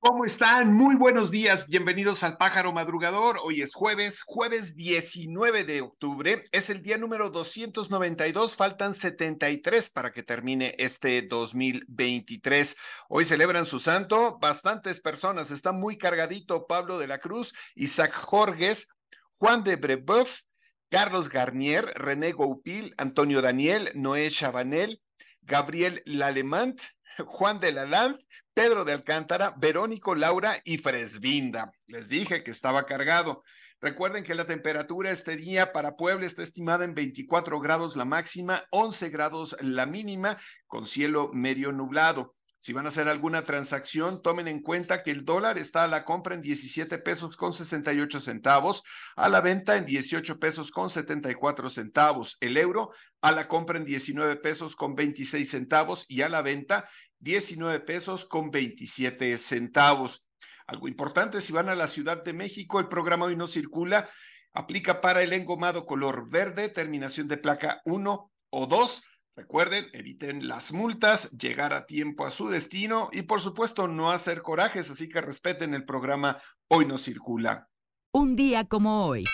¿Cómo están? Muy buenos días. Bienvenidos al Pájaro Madrugador. Hoy es jueves, jueves 19 de octubre. Es el día número 292. Faltan 73 para que termine este 2023. Hoy celebran su santo bastantes personas. Está muy cargadito Pablo de la Cruz, Isaac Jorges, Juan de Brebeuf, Carlos Garnier, René Goupil, Antonio Daniel, Noé Chabanel, Gabriel Lalemant, Juan de Laland, Pedro de Alcántara, Verónico Laura y Fresvinda. Les dije que estaba cargado. Recuerden que la temperatura este día para Puebla está estimada en 24 grados la máxima, 11 grados la mínima, con cielo medio nublado. Si van a hacer alguna transacción, tomen en cuenta que el dólar está a la compra en 17 pesos con 68 centavos, a la venta en 18 pesos con 74 centavos, el euro a la compra en 19 pesos con 26 centavos y a la venta 19 pesos con 27 centavos. Algo importante, si van a la Ciudad de México, el programa hoy no circula, aplica para el engomado color verde, terminación de placa 1 o 2 Recuerden, eviten las multas, llegar a tiempo a su destino y por supuesto no hacer corajes, así que respeten el programa Hoy no circula. Un día como hoy.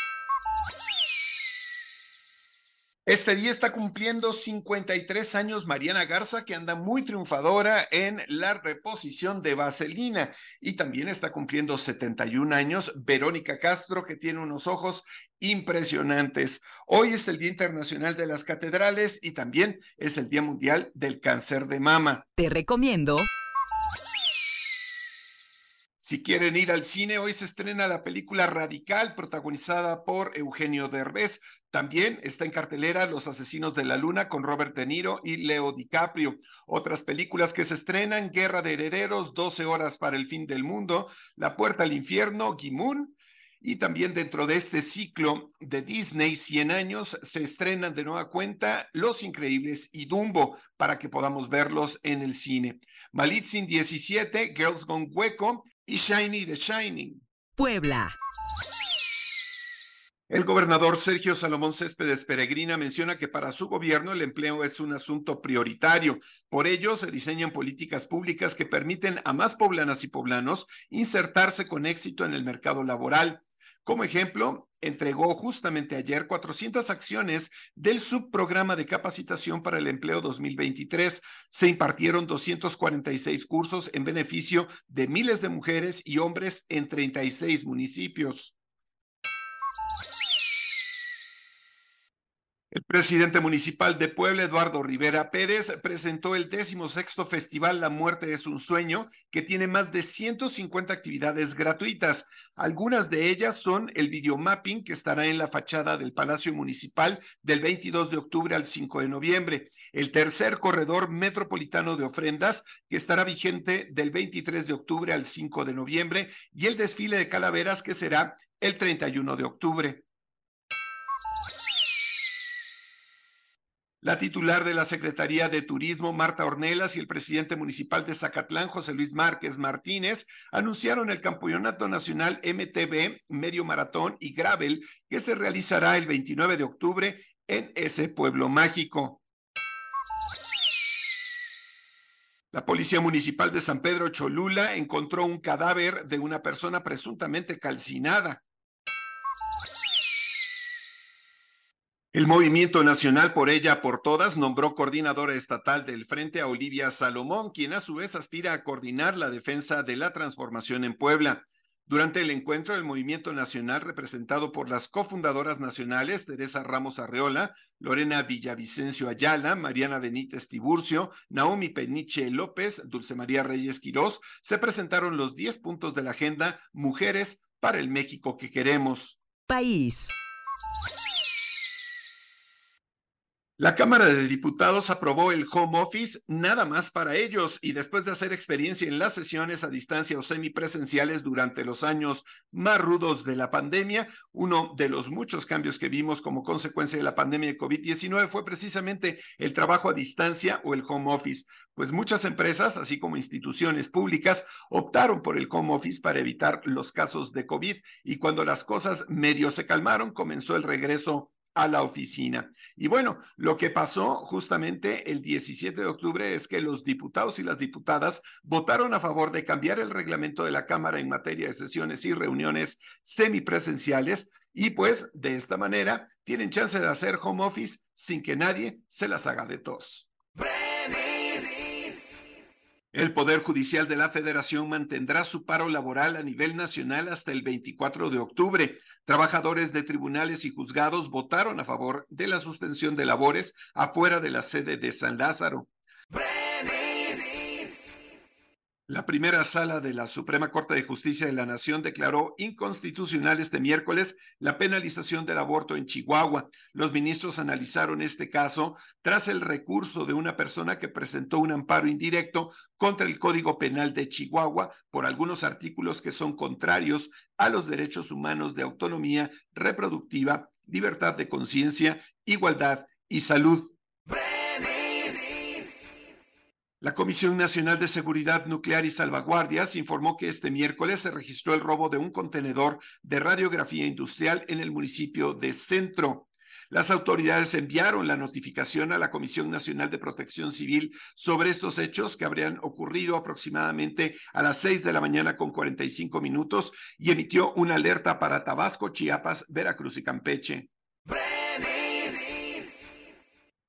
Este día está cumpliendo 53 años Mariana Garza, que anda muy triunfadora en la reposición de vaselina. Y también está cumpliendo 71 años Verónica Castro, que tiene unos ojos impresionantes. Hoy es el Día Internacional de las Catedrales y también es el Día Mundial del Cáncer de Mama. Te recomiendo si quieren ir al cine, hoy se estrena la película Radical, protagonizada por Eugenio Derbez. También está en cartelera Los Asesinos de la Luna con Robert De Niro y Leo DiCaprio. Otras películas que se estrenan, Guerra de Herederos, 12 horas para el fin del mundo, La Puerta al Infierno, Gimun. Y también dentro de este ciclo de Disney 100 años se estrenan de nueva cuenta Los Increíbles y Dumbo para que podamos verlos en el cine. Malitzin 17, Girls Gone Hueco y Shiny the Shining. Puebla. El gobernador Sergio Salomón Céspedes Peregrina menciona que para su gobierno el empleo es un asunto prioritario. Por ello, se diseñan políticas públicas que permiten a más poblanas y poblanos insertarse con éxito en el mercado laboral. Como ejemplo, entregó justamente ayer 400 acciones del subprograma de capacitación para el empleo 2023. Se impartieron 246 cursos en beneficio de miles de mujeres y hombres en 36 municipios. El presidente municipal de Puebla, Eduardo Rivera Pérez, presentó el sexto festival La Muerte es un Sueño, que tiene más de 150 actividades gratuitas. Algunas de ellas son el videomapping, que estará en la fachada del Palacio Municipal del 22 de octubre al 5 de noviembre. El tercer corredor metropolitano de ofrendas, que estará vigente del 23 de octubre al 5 de noviembre. Y el desfile de calaveras, que será el 31 de octubre. La titular de la Secretaría de Turismo, Marta Ornelas, y el presidente municipal de Zacatlán, José Luis Márquez Martínez, anunciaron el Campeonato Nacional MTB, Medio Maratón y Gravel, que se realizará el 29 de octubre en ese pueblo mágico. La Policía Municipal de San Pedro Cholula encontró un cadáver de una persona presuntamente calcinada. El Movimiento Nacional por ella, por todas, nombró coordinadora estatal del Frente a Olivia Salomón, quien a su vez aspira a coordinar la defensa de la transformación en Puebla. Durante el encuentro, el Movimiento Nacional, representado por las cofundadoras nacionales Teresa Ramos Arreola, Lorena Villavicencio Ayala, Mariana Benítez Tiburcio, Naomi Peniche López, Dulce María Reyes Quirós, se presentaron los 10 puntos de la agenda Mujeres para el México que queremos. País. La Cámara de Diputados aprobó el home office nada más para ellos y después de hacer experiencia en las sesiones a distancia o semipresenciales durante los años más rudos de la pandemia, uno de los muchos cambios que vimos como consecuencia de la pandemia de COVID-19 fue precisamente el trabajo a distancia o el home office, pues muchas empresas, así como instituciones públicas, optaron por el home office para evitar los casos de COVID y cuando las cosas medio se calmaron, comenzó el regreso a la oficina. Y bueno, lo que pasó justamente el 17 de octubre es que los diputados y las diputadas votaron a favor de cambiar el reglamento de la Cámara en materia de sesiones y reuniones semipresenciales y pues de esta manera tienen chance de hacer home office sin que nadie se las haga de tos. El Poder Judicial de la Federación mantendrá su paro laboral a nivel nacional hasta el 24 de octubre. Trabajadores de tribunales y juzgados votaron a favor de la suspensión de labores afuera de la sede de San Lázaro. La primera sala de la Suprema Corte de Justicia de la Nación declaró inconstitucional este miércoles la penalización del aborto en Chihuahua. Los ministros analizaron este caso tras el recurso de una persona que presentó un amparo indirecto contra el Código Penal de Chihuahua por algunos artículos que son contrarios a los derechos humanos de autonomía reproductiva, libertad de conciencia, igualdad y salud. La Comisión Nacional de Seguridad Nuclear y Salvaguardias informó que este miércoles se registró el robo de un contenedor de radiografía industrial en el municipio de Centro. Las autoridades enviaron la notificación a la Comisión Nacional de Protección Civil sobre estos hechos que habrían ocurrido aproximadamente a las seis de la mañana con 45 minutos y emitió una alerta para Tabasco, Chiapas, Veracruz y Campeche.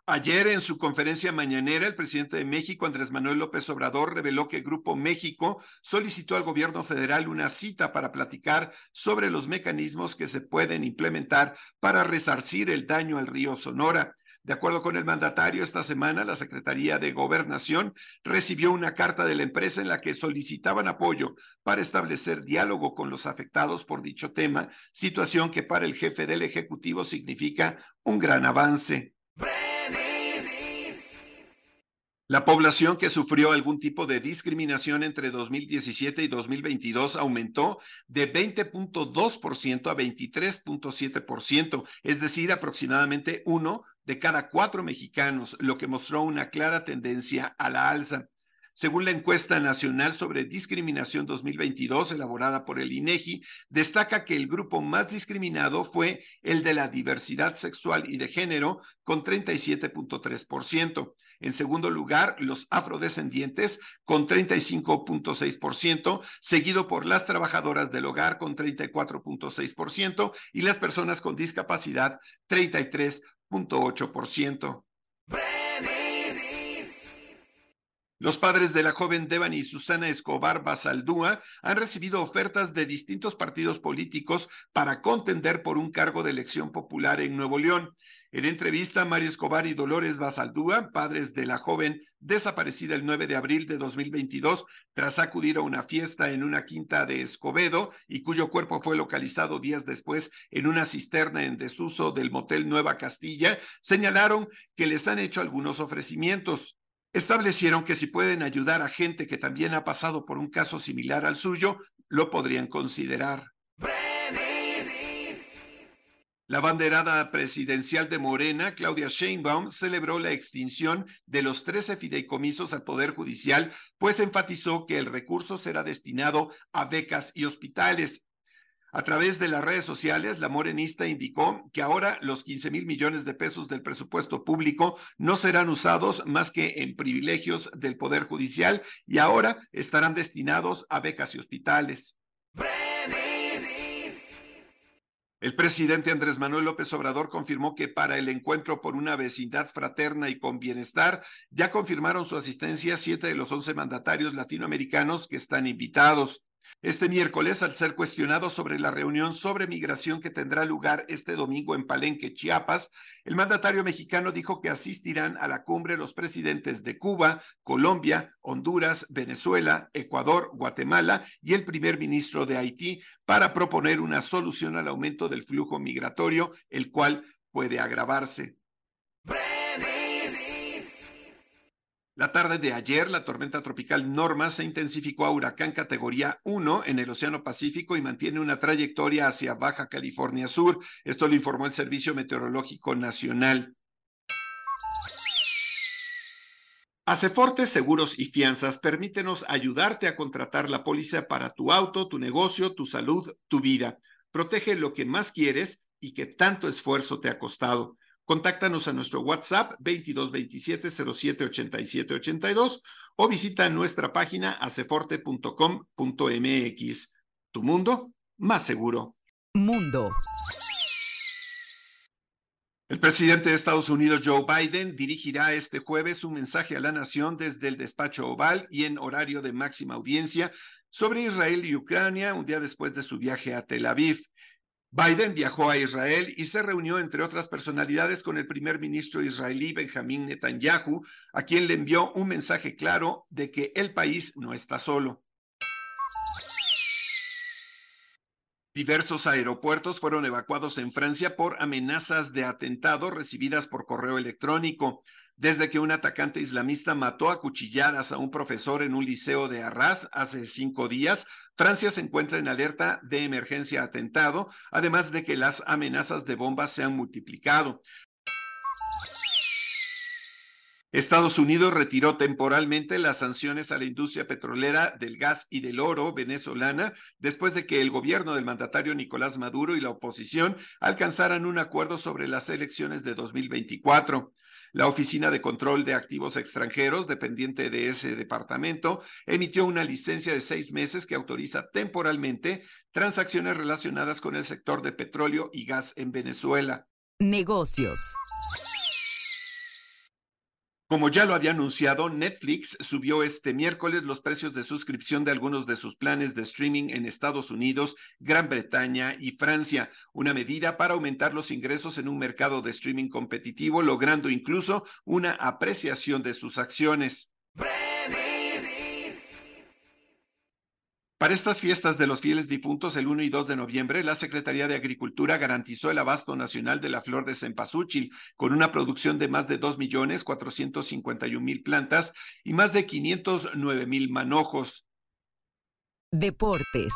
Ayer en su conferencia mañanera, el presidente de México, Andrés Manuel López Obrador, reveló que Grupo México solicitó al gobierno federal una cita para platicar sobre los mecanismos que se pueden implementar para resarcir el daño al río Sonora. De acuerdo con el mandatario, esta semana la Secretaría de Gobernación recibió una carta de la empresa en la que solicitaban apoyo para establecer diálogo con los afectados por dicho tema, situación que para el jefe del Ejecutivo significa un gran avance. La población que sufrió algún tipo de discriminación entre 2017 y 2022 aumentó de 20.2% a 23.7%, es decir, aproximadamente uno de cada cuatro mexicanos, lo que mostró una clara tendencia a la alza. Según la encuesta nacional sobre discriminación 2022 elaborada por el INEGI, destaca que el grupo más discriminado fue el de la diversidad sexual y de género con 37.3%. En segundo lugar, los afrodescendientes con 35.6%, seguido por las trabajadoras del hogar con 34.6% y las personas con discapacidad 33.8%. Los padres de la joven Devani y Susana Escobar Basaldúa han recibido ofertas de distintos partidos políticos para contender por un cargo de elección popular en Nuevo León. En entrevista, Mario Escobar y Dolores Basaldúa, padres de la joven desaparecida el 9 de abril de 2022 tras acudir a una fiesta en una quinta de Escobedo y cuyo cuerpo fue localizado días después en una cisterna en desuso del motel Nueva Castilla, señalaron que les han hecho algunos ofrecimientos establecieron que si pueden ayudar a gente que también ha pasado por un caso similar al suyo, lo podrían considerar. La banderada presidencial de Morena, Claudia Sheinbaum, celebró la extinción de los 13 fideicomisos al Poder Judicial, pues enfatizó que el recurso será destinado a becas y hospitales. A través de las redes sociales, la morenista indicó que ahora los 15 mil millones de pesos del presupuesto público no serán usados más que en privilegios del Poder Judicial y ahora estarán destinados a becas y hospitales. El presidente Andrés Manuel López Obrador confirmó que para el encuentro por una vecindad fraterna y con bienestar ya confirmaron su asistencia siete de los once mandatarios latinoamericanos que están invitados. Este miércoles, al ser cuestionado sobre la reunión sobre migración que tendrá lugar este domingo en Palenque, Chiapas, el mandatario mexicano dijo que asistirán a la cumbre los presidentes de Cuba, Colombia, Honduras, Venezuela, Ecuador, Guatemala y el primer ministro de Haití para proponer una solución al aumento del flujo migratorio, el cual puede agravarse. La tarde de ayer, la tormenta tropical Norma se intensificó a huracán categoría 1 en el Océano Pacífico y mantiene una trayectoria hacia Baja California Sur. Esto lo informó el Servicio Meteorológico Nacional. Aceforte Seguros y Fianzas, permítenos ayudarte a contratar la póliza para tu auto, tu negocio, tu salud, tu vida. Protege lo que más quieres y que tanto esfuerzo te ha costado. Contáctanos a nuestro WhatsApp 2227 07 o visita nuestra página aceforte.com.mx. Tu mundo más seguro. Mundo. El presidente de Estados Unidos, Joe Biden, dirigirá este jueves un mensaje a la nación desde el despacho oval y en horario de máxima audiencia sobre Israel y Ucrania un día después de su viaje a Tel Aviv. Biden viajó a Israel y se reunió, entre otras personalidades, con el primer ministro israelí Benjamín Netanyahu, a quien le envió un mensaje claro de que el país no está solo. Diversos aeropuertos fueron evacuados en Francia por amenazas de atentado recibidas por correo electrónico. Desde que un atacante islamista mató a cuchilladas a un profesor en un liceo de Arras hace cinco días, Francia se encuentra en alerta de emergencia atentado, además de que las amenazas de bombas se han multiplicado. Estados Unidos retiró temporalmente las sanciones a la industria petrolera del gas y del oro venezolana después de que el gobierno del mandatario Nicolás Maduro y la oposición alcanzaran un acuerdo sobre las elecciones de 2024. La Oficina de Control de Activos Extranjeros, dependiente de ese departamento, emitió una licencia de seis meses que autoriza temporalmente transacciones relacionadas con el sector de petróleo y gas en Venezuela. Negocios. Como ya lo había anunciado, Netflix subió este miércoles los precios de suscripción de algunos de sus planes de streaming en Estados Unidos, Gran Bretaña y Francia, una medida para aumentar los ingresos en un mercado de streaming competitivo, logrando incluso una apreciación de sus acciones. Para estas fiestas de los fieles difuntos, el 1 y 2 de noviembre, la Secretaría de Agricultura garantizó el abasto nacional de la flor de cempasúchil, con una producción de más de 2.451.000 plantas y más de 509.000 manojos. Deportes.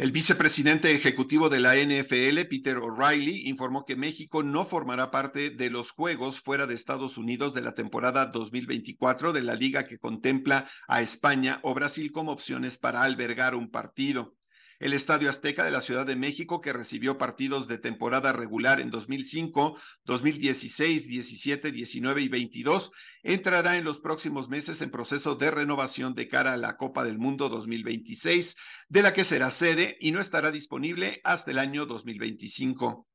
El vicepresidente ejecutivo de la NFL, Peter O'Reilly, informó que México no formará parte de los Juegos fuera de Estados Unidos de la temporada 2024 de la liga que contempla a España o Brasil como opciones para albergar un partido. El Estadio Azteca de la Ciudad de México, que recibió partidos de temporada regular en 2005, 2016, 17, 19 y 22, entrará en los próximos meses en proceso de renovación de cara a la Copa del Mundo 2026, de la que será sede y no estará disponible hasta el año 2025.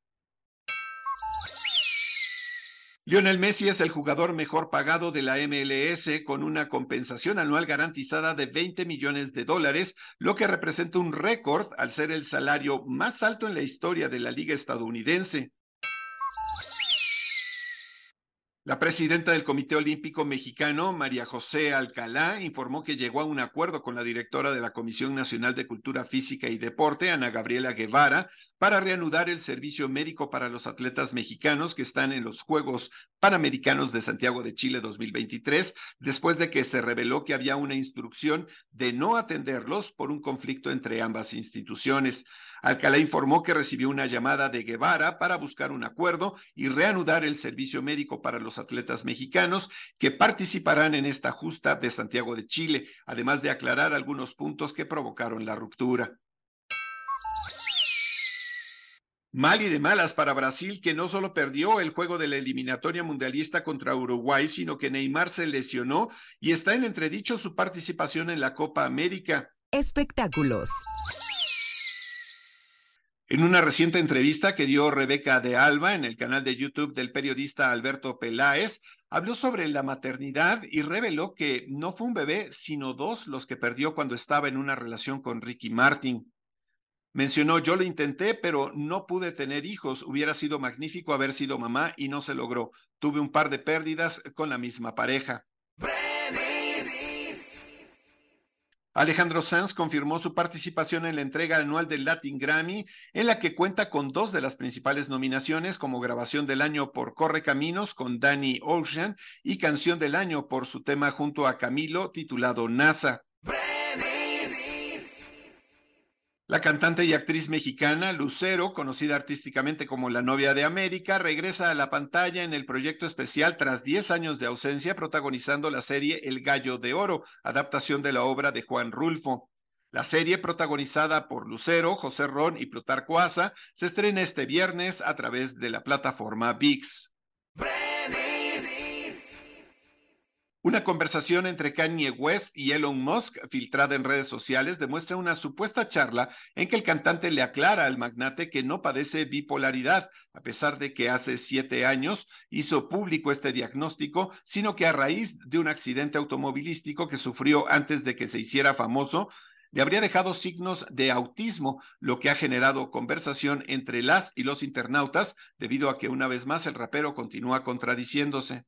Lionel Messi es el jugador mejor pagado de la MLS con una compensación anual garantizada de 20 millones de dólares, lo que representa un récord al ser el salario más alto en la historia de la liga estadounidense. La presidenta del Comité Olímpico Mexicano, María José Alcalá, informó que llegó a un acuerdo con la directora de la Comisión Nacional de Cultura Física y Deporte, Ana Gabriela Guevara, para reanudar el servicio médico para los atletas mexicanos que están en los Juegos Panamericanos de Santiago de Chile 2023, después de que se reveló que había una instrucción de no atenderlos por un conflicto entre ambas instituciones. Alcalá informó que recibió una llamada de Guevara para buscar un acuerdo y reanudar el servicio médico para los atletas mexicanos que participarán en esta justa de Santiago de Chile, además de aclarar algunos puntos que provocaron la ruptura. Mal y de malas para Brasil, que no solo perdió el juego de la eliminatoria mundialista contra Uruguay, sino que Neymar se lesionó y está en entredicho su participación en la Copa América. Espectáculos. En una reciente entrevista que dio Rebeca de Alba en el canal de YouTube del periodista Alberto Peláez, habló sobre la maternidad y reveló que no fue un bebé, sino dos los que perdió cuando estaba en una relación con Ricky Martin. Mencionó, yo lo intenté, pero no pude tener hijos. Hubiera sido magnífico haber sido mamá y no se logró. Tuve un par de pérdidas con la misma pareja. Alejandro Sanz confirmó su participación en la entrega anual del Latin Grammy, en la que cuenta con dos de las principales nominaciones como grabación del año por Corre Caminos con Danny Ocean y canción del año por su tema junto a Camilo titulado NASA. La cantante y actriz mexicana Lucero, conocida artísticamente como la novia de América, regresa a la pantalla en el proyecto especial tras 10 años de ausencia protagonizando la serie El Gallo de Oro, adaptación de la obra de Juan Rulfo. La serie, protagonizada por Lucero, José Ron y Plutarco Asa, se estrena este viernes a través de la plataforma VIX. Una conversación entre Kanye West y Elon Musk filtrada en redes sociales demuestra una supuesta charla en que el cantante le aclara al magnate que no padece bipolaridad, a pesar de que hace siete años hizo público este diagnóstico, sino que a raíz de un accidente automovilístico que sufrió antes de que se hiciera famoso, le habría dejado signos de autismo, lo que ha generado conversación entre las y los internautas, debido a que una vez más el rapero continúa contradiciéndose.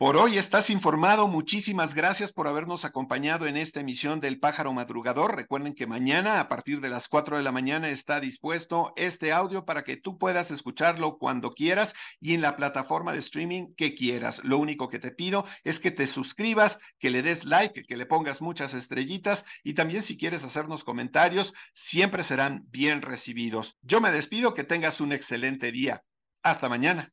Por hoy estás informado. Muchísimas gracias por habernos acompañado en esta emisión del Pájaro Madrugador. Recuerden que mañana a partir de las 4 de la mañana está dispuesto este audio para que tú puedas escucharlo cuando quieras y en la plataforma de streaming que quieras. Lo único que te pido es que te suscribas, que le des like, que le pongas muchas estrellitas y también si quieres hacernos comentarios, siempre serán bien recibidos. Yo me despido, que tengas un excelente día. Hasta mañana.